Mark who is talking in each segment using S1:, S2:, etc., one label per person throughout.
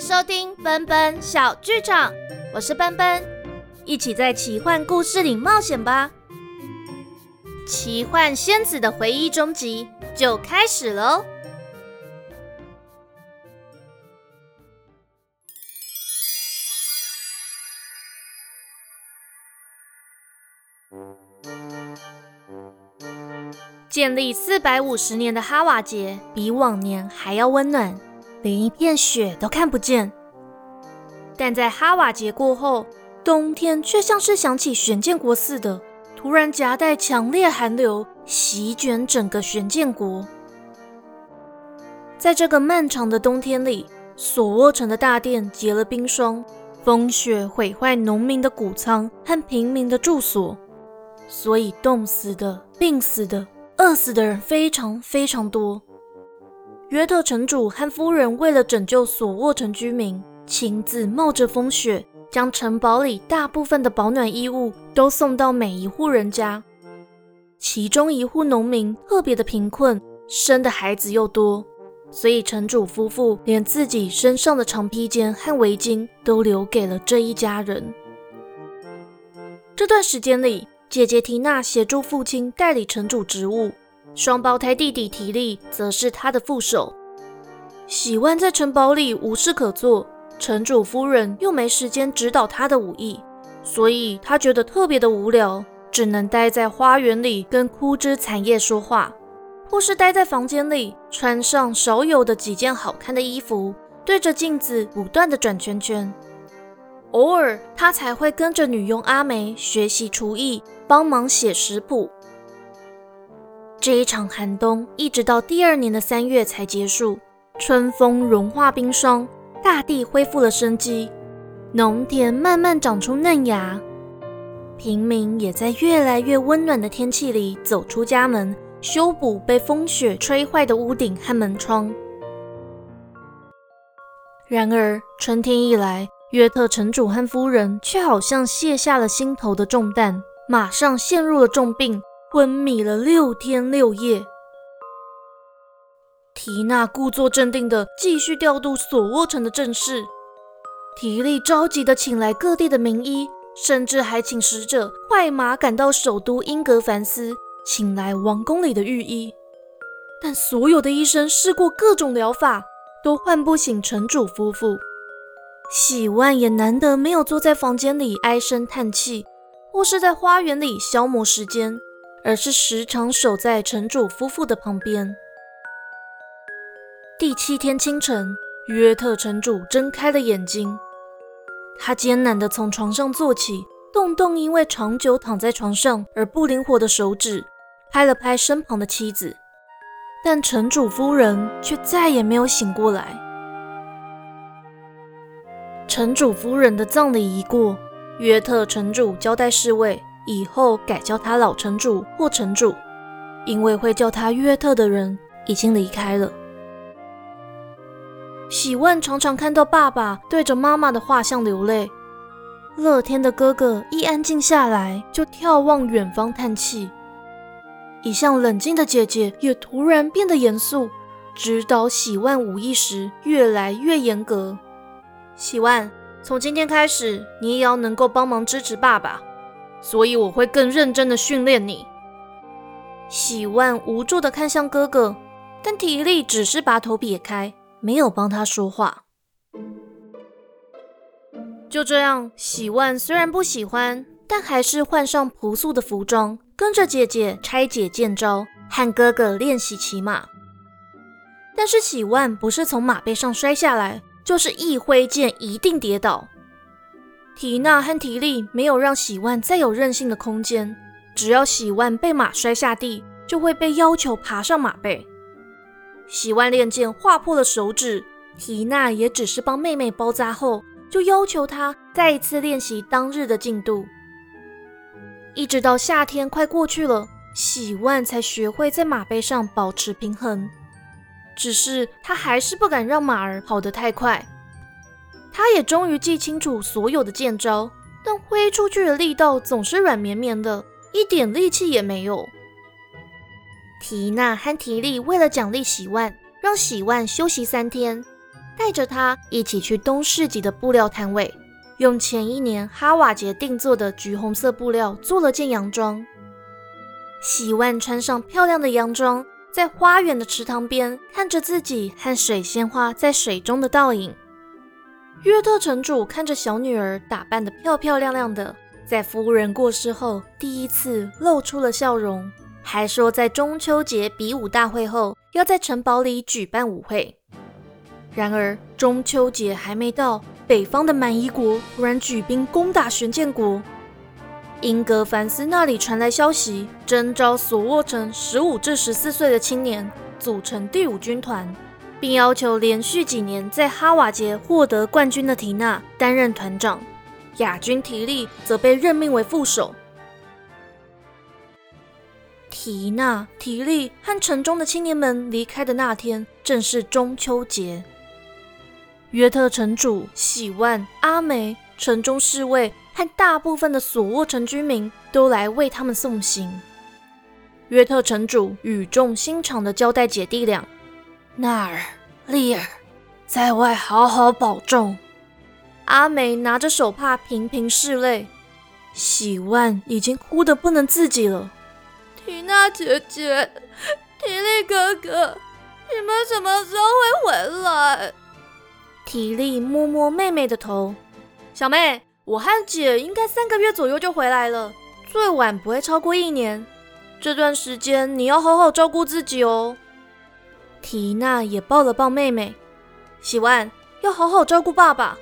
S1: 收听奔奔小剧场，我是奔奔，一起在奇幻故事里冒险吧！奇幻仙子的回忆终集就开始喽！建立四百五十年的哈瓦节比往年还要温暖。连一片雪都看不见，但在哈瓦节过后，冬天却像是想起玄剑国似的，突然夹带强烈寒流，席卷整个玄剑国。在这个漫长的冬天里，索沃城的大殿结了冰霜，风雪毁坏农民的谷仓和平民的住所，所以冻死的、病死的、饿死的人非常非常多。约特城主和夫人为了拯救索沃城居民，亲自冒着风雪，将城堡里大部分的保暖衣物都送到每一户人家。其中一户农民特别的贫困，生的孩子又多，所以城主夫妇连自己身上的长披肩和围巾都留给了这一家人。这段时间里，姐姐缇娜协助父亲代理城主职务。双胞胎弟弟提利则是他的副手。喜万在城堡里无事可做，城主夫人又没时间指导他的武艺，所以他觉得特别的无聊，只能待在花园里跟枯枝残叶说话，或是待在房间里穿上少有的几件好看的衣服，对着镜子不断的转圈圈。偶尔他才会跟着女佣阿梅学习厨艺，帮忙写食谱。这一场寒冬一直到第二年的三月才结束，春风融化冰霜，大地恢复了生机，农田慢慢长出嫩芽，平民也在越来越温暖的天气里走出家门，修补被风雪吹坏的屋顶和门窗。然而春天一来，约特城主和夫人却好像卸下了心头的重担，马上陷入了重病。昏迷了六天六夜，缇娜故作镇定的继续调度索沃城的政事，提利着急的请来各地的名医，甚至还请使者快马赶到首都英格凡斯，请来王宫里的御医。但所有的医生试过各种疗法，都唤不醒城主夫妇。喜万也难得没有坐在房间里唉声叹气，或是在花园里消磨时间。而是时常守在城主夫妇的旁边。第七天清晨，约特城主睁开了眼睛，他艰难地从床上坐起，动动因为长久躺在床上而不灵活的手指，拍了拍身旁的妻子，但城主夫人却再也没有醒过来。城主夫人的葬礼一过，约特城主交代侍卫。以后改叫他老城主或城主，因为会叫他约特的人已经离开了。喜万常常看到爸爸对着妈妈的画像流泪，乐天的哥哥一安静下来就眺望远方叹气，一向冷静的姐姐也突然变得严肃，指导喜万武艺时越来越严格。喜万，从今天开始，你也要能够帮忙支持爸爸。所以我会更认真的训练你。喜万无助的看向哥哥，但体力只是把头撇开，没有帮他说话。就这样，喜万虽然不喜欢，但还是换上朴素的服装，跟着姐姐拆解剑招，和哥哥练习骑马。但是喜万不是从马背上摔下来，就是一挥剑一定跌倒。缇娜和提利没有让喜万再有任性的空间，只要喜万被马摔下地，就会被要求爬上马背。喜万练剑划破了手指，缇娜也只是帮妹妹包扎后，就要求她再一次练习当日的进度。一直到夏天快过去了，喜万才学会在马背上保持平衡，只是他还是不敢让马儿跑得太快。他也终于记清楚所有的剑招，但挥出去的力道总是软绵绵的，一点力气也没有。缇娜和提利为了奖励喜万，让喜万休息三天，带着他一起去东市集的布料摊位，用前一年哈瓦节定做的橘红色布料做了件洋装。喜万穿上漂亮的洋装，在花园的池塘边看着自己和水仙花在水中的倒影。约特城主看着小女儿打扮得漂漂亮亮的，在夫人过世后第一次露出了笑容，还说在中秋节比武大会后要在城堡里举办舞会。然而中秋节还没到，北方的蛮夷国突然举兵攻打玄剑国。英格凡斯那里传来消息，征召索沃城十五至十四岁的青年组成第五军团。并要求连续几年在哈瓦节获得冠军的缇娜担任团长，亚军提利则被任命为副手。缇娜、提利和城中的青年们离开的那天，正是中秋节。约特城主、喜万、阿梅、城中侍卫和大部分的索沃城居民都来为他们送行。约特城主语重心长地交代姐弟俩。纳尔、丽尔，在外好好保重。阿梅拿着手帕频频拭泪，喜万已经哭得不能自己了。
S2: 缇娜姐姐，提利哥哥，你们什么时候会回来？
S1: 提利摸摸妹妹的头，小妹，我和姐应该三个月左右就回来了，最晚不会超过一年。这段时间你要好好照顾自己哦。缇娜也抱了抱妹妹，喜万要好好照顾爸爸。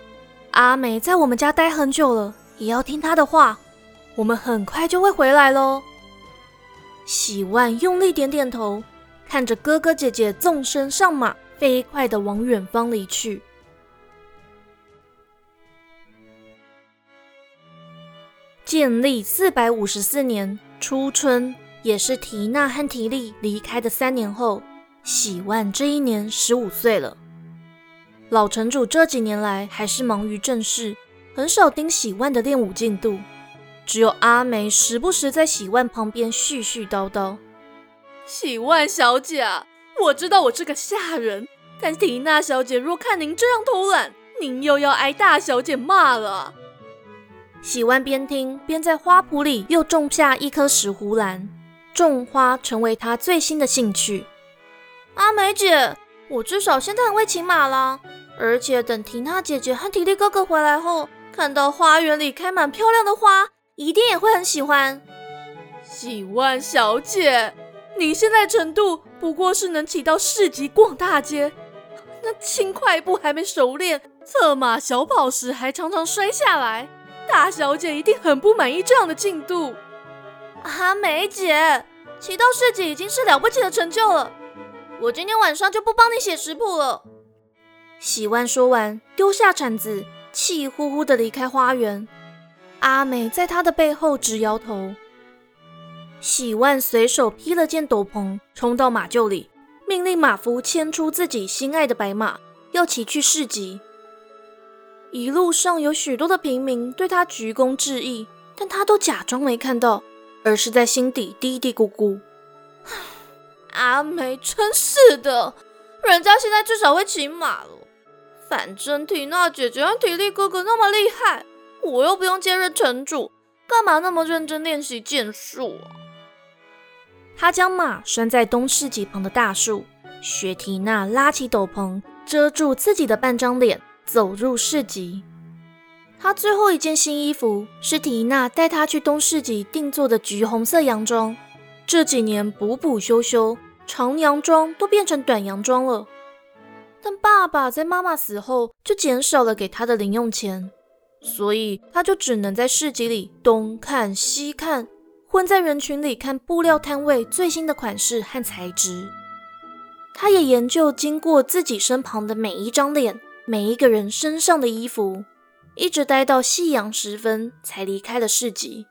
S1: 阿美在我们家待很久了，也要听她的话。我们很快就会回来喽。喜万用力点点头，看着哥哥姐姐纵身上马，飞快的往远方离去。建立四百五十四年初春，也是缇娜和缇丽离开的三年后。喜万这一年十五岁了，老城主这几年来还是忙于政事，很少盯喜万的练武进度。只有阿梅时不时在喜万旁边絮絮叨叨：“
S2: 喜万小姐，我知道我是个下人，但缇娜小姐若看您这样偷懒，您又要挨大小姐骂了。”
S1: 喜万边听边在花圃里又种下一颗石斛兰，种花成为他最新的兴趣。阿梅姐，我至少现在很会骑马了。而且等缇娜姐姐和提利哥哥回来后，看到花园里开满漂亮的花，一定也会很喜欢。
S2: 喜万小姐，你现在程度不过是能骑到市集逛大街，那轻快步还没熟练，策马小跑时还常常摔下来。大小姐一定很不满意这样的进度。
S1: 阿梅姐，骑到市集已经是了不起的成就了。我今天晚上就不帮你写食谱了。喜万说完，丢下铲子，气呼呼地离开花园。阿美在他的背后直摇头。喜万随手披了件斗篷，冲到马厩里，命令马夫牵出自己心爱的白马，要骑去市集。一路上有许多的平民对他鞠躬致意，但他都假装没看到，而是在心底嘀嘀咕咕。
S2: 阿梅真是的，人家现在至少会骑马了。反正缇娜姐姐和提利哥哥那么厉害，我又不用接任城主，干嘛那么认真练习剑术啊？
S1: 他将马拴在东市集旁的大树，学缇娜拉起斗篷遮住自己的半张脸，走入市集。他最后一件新衣服是缇娜带他去东市集定做的橘红色洋装。这几年补补修修。长洋装都变成短洋装了，但爸爸在妈妈死后就减少了给他的零用钱，所以他就只能在市集里东看西看，混在人群里看布料摊位最新的款式和材质。他也研究经过自己身旁的每一张脸、每一个人身上的衣服，一直待到夕阳时分才离开了市集，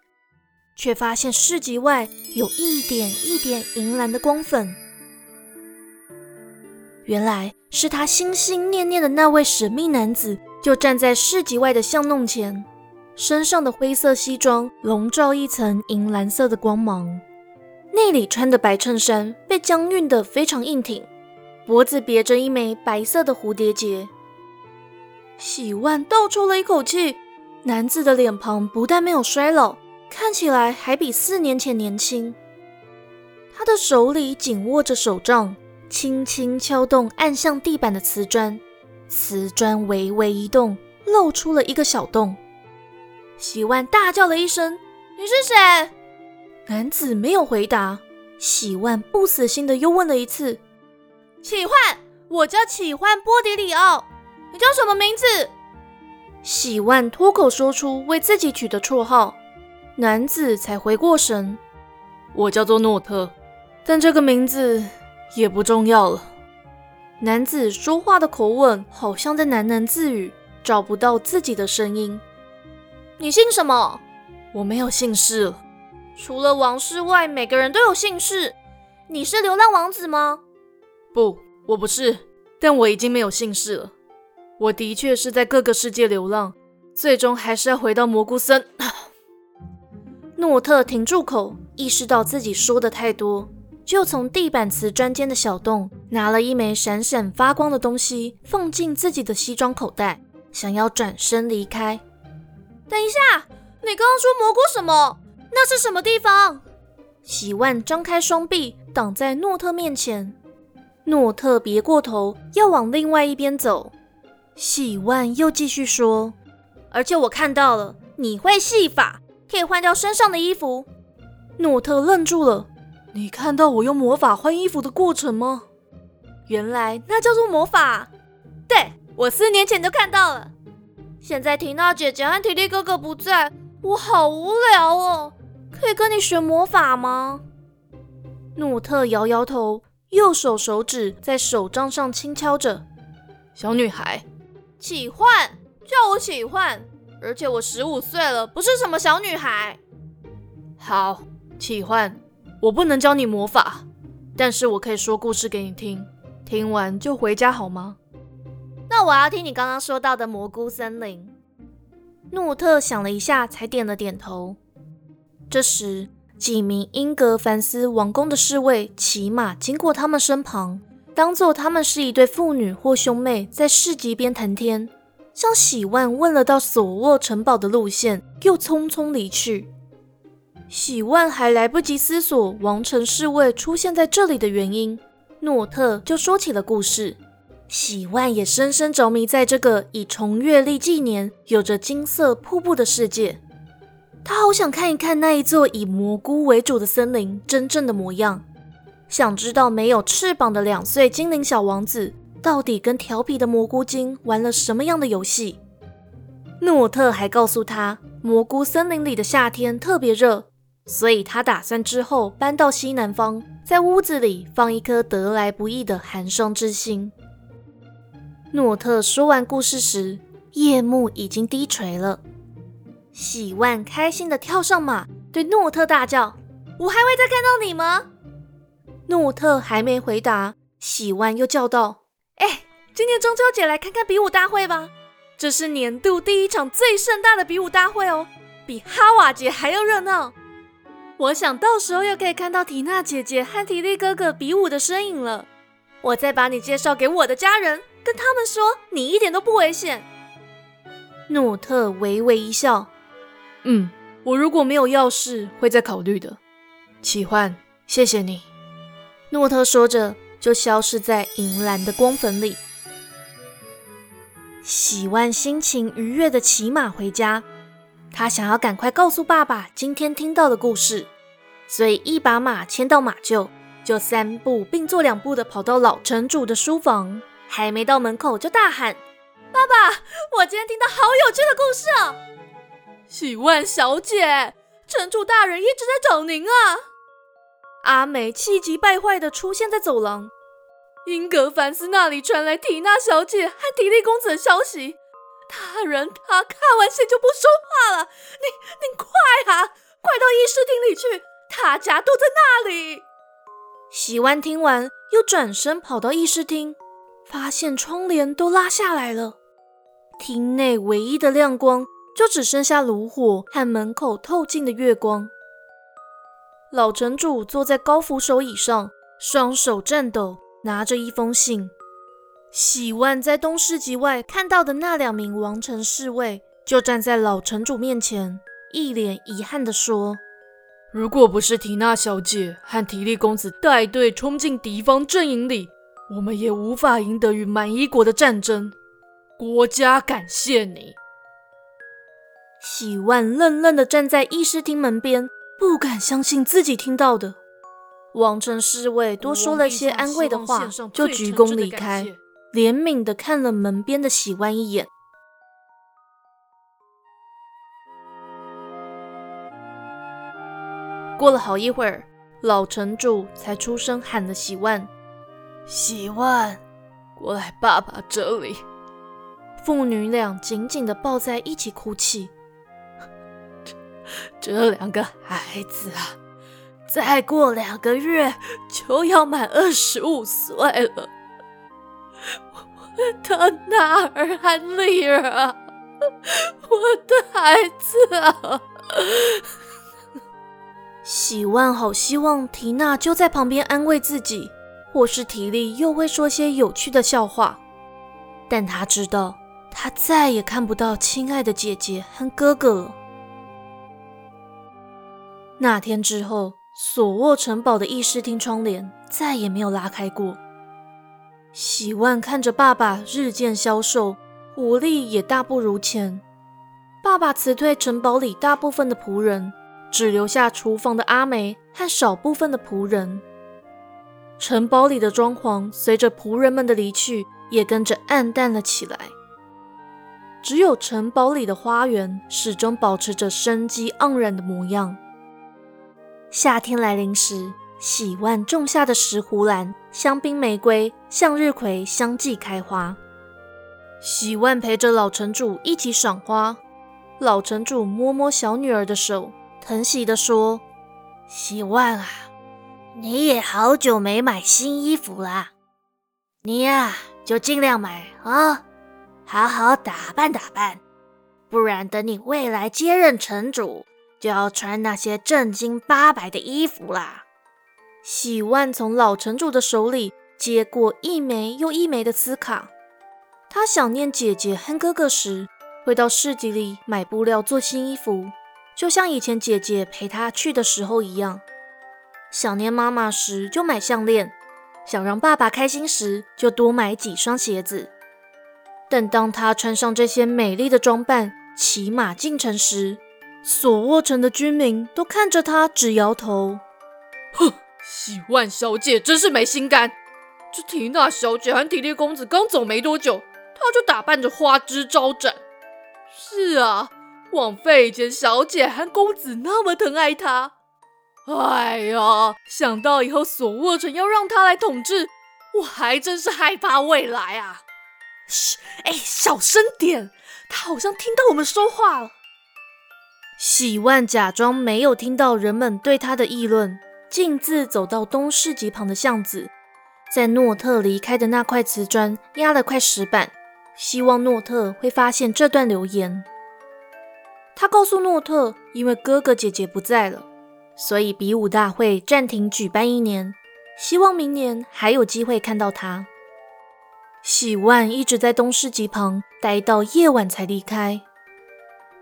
S1: 却发现市集外有一点一点银蓝的光粉。原来是他心心念念的那位神秘男子，就站在市集外的巷弄前，身上的灰色西装笼罩一层银蓝色的光芒，内里穿的白衬衫被僵熨得非常硬挺，脖子别着一枚白色的蝴蝶结，喜万倒抽了一口气，男子的脸庞不但没有衰老，看起来还比四年前年轻。他的手里紧握着手杖，轻轻敲动按向地板的瓷砖，瓷砖微微一动，露出了一个小洞。喜万大叫了一声：“
S2: 你是谁？”
S1: 男子没有回答。喜万不死心的又问了一次：“
S2: 启焕，我叫启焕波迪里奥，你叫什么名字？”
S1: 喜万脱口说出为自己取的绰号，男子才回过神：“我叫做诺特。”但这个名字也不重要了。男子说话的口吻好像在喃喃自语，找不到自己的声音。
S2: 你姓什么？
S1: 我没有姓氏。
S2: 除了王室外，每个人都有姓氏。你是流浪王子吗？
S1: 不，我不是。但我已经没有姓氏了。我的确是在各个世界流浪，最终还是要回到蘑菇森。诺特停住口，意识到自己说的太多。就从地板瓷砖间的小洞拿了一枚闪闪发光的东西，放进自己的西装口袋，想要转身离开。
S2: 等一下，你刚刚说蘑菇什么？那是什么地方？
S1: 喜万张开双臂挡在诺特面前，诺特别过头要往另外一边走。喜万又继续说：“
S2: 而且我看到了，你会戏法，可以换掉身上的衣服。”
S1: 诺特愣住了。你看到我用魔法换衣服的过程吗？
S2: 原来那叫做魔法。对，我四年前就看到了。现在缇娜姐姐和提利哥哥不在，我好无聊哦。可以跟你学魔法吗？
S1: 诺特摇摇头，右手手指在手杖上轻敲着。小女孩，
S2: 启焕，叫我启焕。而且我十五岁了，不是什么小女孩。
S1: 好，启焕。我不能教你魔法，但是我可以说故事给你听，听完就回家好吗？
S2: 那我要听你刚刚说到的蘑菇森林。
S1: 诺特想了一下，才点了点头。这时，几名英格凡斯王宫的侍卫骑马经过他们身旁，当做他们是一对父女或兄妹，在市集边谈天，向喜万问了到索沃城堡的路线，又匆匆离去。喜万还来不及思索王城侍卫出现在这里的原因，诺特就说起了故事。喜万也深深着迷在这个以重月历纪年、有着金色瀑布的世界。他好想看一看那一座以蘑菇为主的森林真正的模样，想知道没有翅膀的两岁精灵小王子到底跟调皮的蘑菇精玩了什么样的游戏。诺特还告诉他，蘑菇森林里的夏天特别热。所以他打算之后搬到西南方，在屋子里放一颗得来不易的寒霜之心。诺特说完故事时，夜幕已经低垂了。喜万开心的跳上马，对诺特大叫：“
S2: 我还会再看到你吗？”
S1: 诺特还没回答，喜万又叫道：“
S2: 哎，今年中秋节来看看比武大会吧！这是年度第一场最盛大的比武大会哦，比哈瓦节还要热闹。”我想到时候又可以看到缇娜姐姐和提利哥哥比武的身影了。我再把你介绍给我的家人，跟他们说你一点都不危险。
S1: 诺特微微一笑，嗯，我如果没有要事，会再考虑的。奇幻，谢谢你。诺特说着，就消失在银蓝的光粉里。喜万心情愉悦的骑马回家。他想要赶快告诉爸爸今天听到的故事，所以一把马牵到马厩，就三步并作两步的跑到老城主的书房。还没到门口，就大喊：“
S2: 爸爸，我今天听到好有趣的故事哦！”喜万小姐，城主大人一直在找您啊！
S1: 阿美气急败坏的出现在走廊。
S2: 英格凡斯那里传来缇娜小姐和迪丽公子的消息。大人，他看完信就不说话了。你，你快啊，快到议事厅里去，他家都在那里。
S1: 喜万听完，又转身跑到议事厅，发现窗帘都拉下来了，厅内唯一的亮光就只剩下炉火和门口透进的月光。老城主坐在高扶手椅上，双手颤抖，拿着一封信。喜万在东市集外看到的那两名王城侍卫，就站在老城主面前，一脸遗憾地说：“
S2: 如果不是缇娜小姐和提利公子带队冲进敌方阵营里，我们也无法赢得与满夷国的战争。国家感谢你。”
S1: 喜万愣愣地站在议事厅门边，不敢相信自己听到的。王城侍卫多说了些安慰的话，就鞠躬离开，怜悯的看了门边的喜万一眼。过了好一会儿，老城主才出声喊了喜万：“
S2: 喜万，过来爸爸这里。”
S1: 父女俩紧紧的抱在一起哭泣。
S2: 这两个孩子啊，再过两个月就要满二十五岁了。我的娜儿和丽儿啊，我的孩子啊！
S1: 喜万好希望缇娜就在旁边安慰自己，或是提利又会说些有趣的笑话，但他知道他再也看不到亲爱的姐姐和哥哥了。那天之后，索沃城堡的议事厅窗帘再也没有拉开过。喜万看着爸爸日渐消瘦，武力也大不如前。爸爸辞退城堡里大部分的仆人，只留下厨房的阿梅和少部分的仆人。城堡里的装潢随着仆人们的离去，也跟着暗淡了起来。只有城堡里的花园始终保持着生机盎然的模样。夏天来临时，喜万种下的石斛兰、香槟玫瑰、向日葵相继开花。喜万陪着老城主一起赏花。老城主摸摸小女儿的手，疼惜地说：“
S3: 喜万啊，你也好久没买新衣服啦，你呀就尽量买啊，好好打扮打扮，不然等你未来接任城主。”就要穿那些正经八百的衣服啦。
S1: 喜万从老城主的手里接过一枚又一枚的丝卡，他想念姐姐和哥哥时，会到市集里买布料做新衣服，就像以前姐姐陪他去的时候一样。想念妈妈时，就买项链；想让爸爸开心时，就多买几双鞋子。但当他穿上这些美丽的装扮，骑马进城时，索沃城的居民都看着他，直摇头。
S2: 哼，喜万小姐真是没心肝。这缇娜小姐和体力公子刚走没多久，她就打扮着花枝招展。是啊，枉费以前小姐和公子那么疼爱她。哎呀，想到以后索沃城要让她来统治，我还真是害怕未来啊。嘘，哎，小声点，她好像听到我们说话了。
S1: 喜万假装没有听到人们对他的议论，径自走到东市集旁的巷子，在诺特离开的那块瓷砖压了块石板，希望诺特会发现这段留言。他告诉诺特，因为哥哥姐姐不在了，所以比武大会暂停举办一年，希望明年还有机会看到他。喜万一直在东市集旁待到夜晚才离开。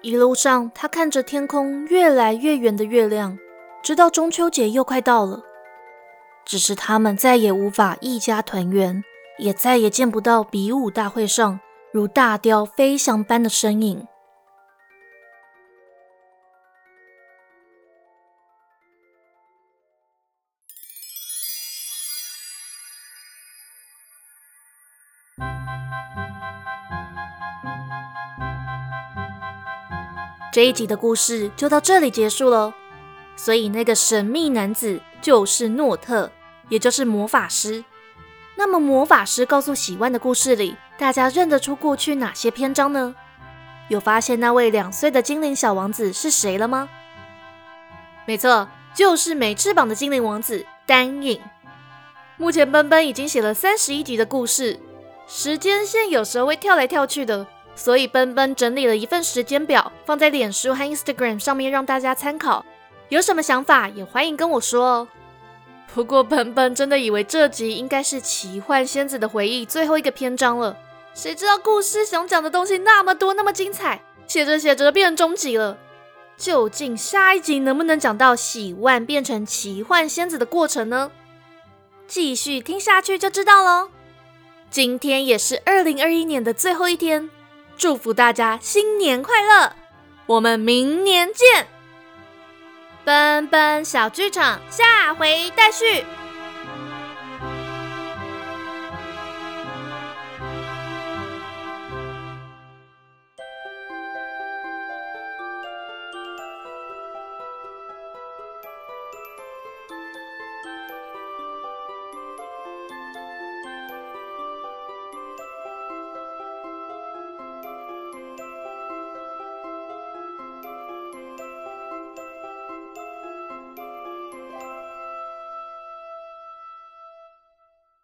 S1: 一路上，他看着天空越来越圆的月亮，直到中秋节又快到了。只是他们再也无法一家团圆，也再也见不到比武大会上如大雕飞翔般的身影。这一集的故事就到这里结束了。所以那个神秘男子就是诺特，也就是魔法师。那么魔法师告诉喜万的故事里，大家认得出过去哪些篇章呢？有发现那位两岁的精灵小王子是谁了吗？没错，就是没翅膀的精灵王子丹影。目前奔奔已经写了三十一集的故事，时间线有时候会跳来跳去的。所以奔奔整理了一份时间表，放在脸书和 Instagram 上面让大家参考。有什么想法也欢迎跟我说哦。不过本本真的以为这集应该是奇幻仙子的回忆最后一个篇章了，谁知道故事想讲的东西那么多那么精彩，写着写着变成终极了。究竟下一集能不能讲到喜万变成奇幻仙子的过程呢？继续听下去就知道喽。今天也是二零二一年的最后一天，祝福大家新年快乐！我们明年见。奔奔小剧场，下回待续。